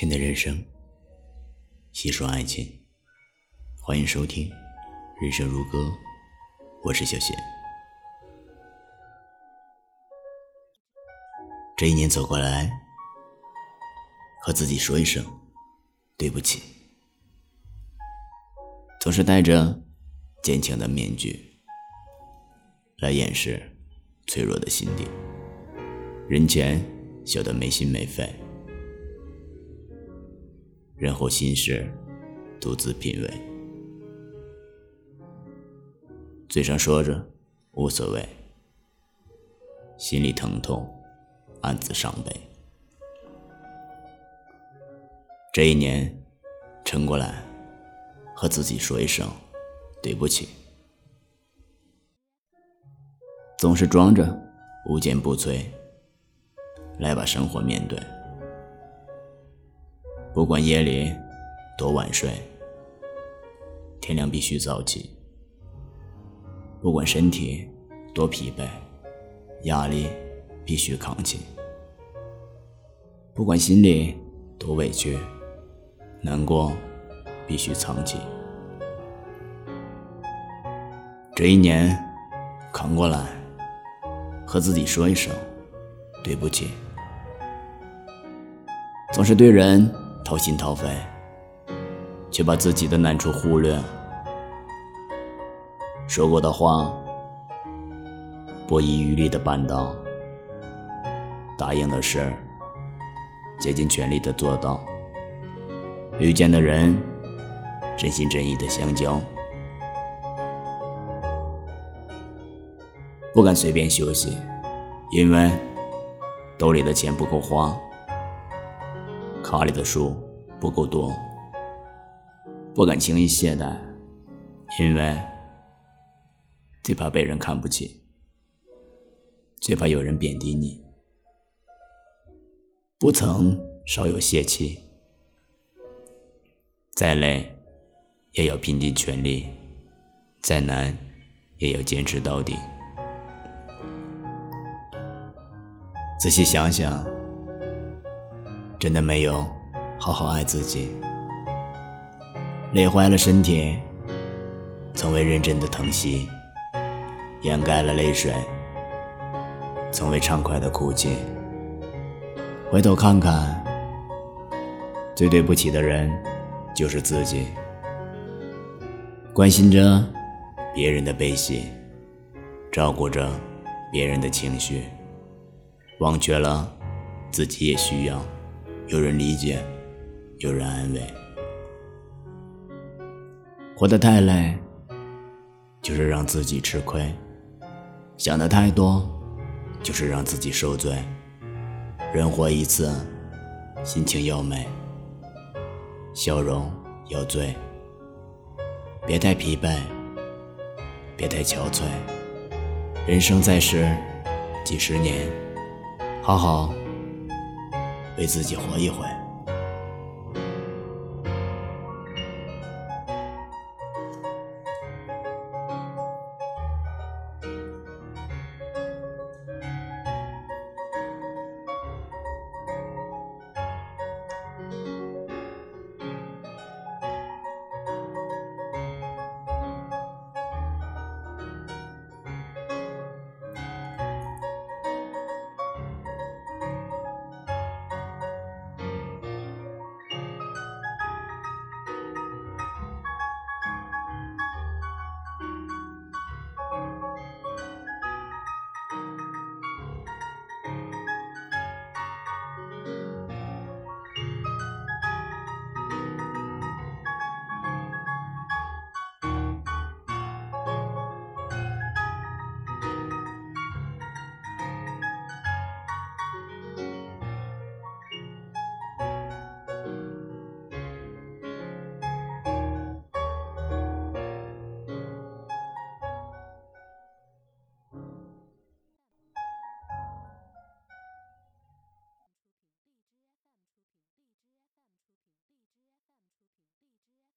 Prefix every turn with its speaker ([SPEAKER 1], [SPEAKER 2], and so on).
[SPEAKER 1] 亲的人生，细说爱情，欢迎收听《人生如歌》，我是小贤。这一年走过来，和自己说一声对不起，总是戴着坚强的面具来掩饰脆弱的心底，人前笑得没心没肺。人后心事，独自品味。嘴上说着无所谓，心里疼痛，暗自伤悲。这一年，撑过来，和自己说一声对不起。总是装着无坚不摧，来把生活面对。不管夜里多晚睡，天亮必须早起；不管身体多疲惫，压力必须扛起；不管心里多委屈，难过必须藏起。这一年扛过来，和自己说一声对不起。总是对人。掏心掏肺，却把自己的难处忽略。说过的话，不遗余力的办到；答应的事，竭尽全力的做到。遇见的人，真心真意的相交。不敢随便休息，因为兜里的钱不够花。卡里的书不够多，不敢轻易懈怠，因为最怕被人看不起，最怕有人贬低你。不曾稍有泄气，再累也要拼尽全力，再难也要坚持到底。仔细想想。真的没有好好爱自己，累坏了身体，从未认真的疼惜，掩盖了泪水，从未畅快的哭泣。回头看看，最对不起的人就是自己，关心着别人的悲喜，照顾着别人的情绪，忘却了自己也需要。有人理解，有人安慰。活得太累，就是让自己吃亏；想的太多，就是让自己受罪。人活一次，心情要美，笑容要醉。别太疲惫，别太憔悴。人生在世几十年，好好。为自己活一回。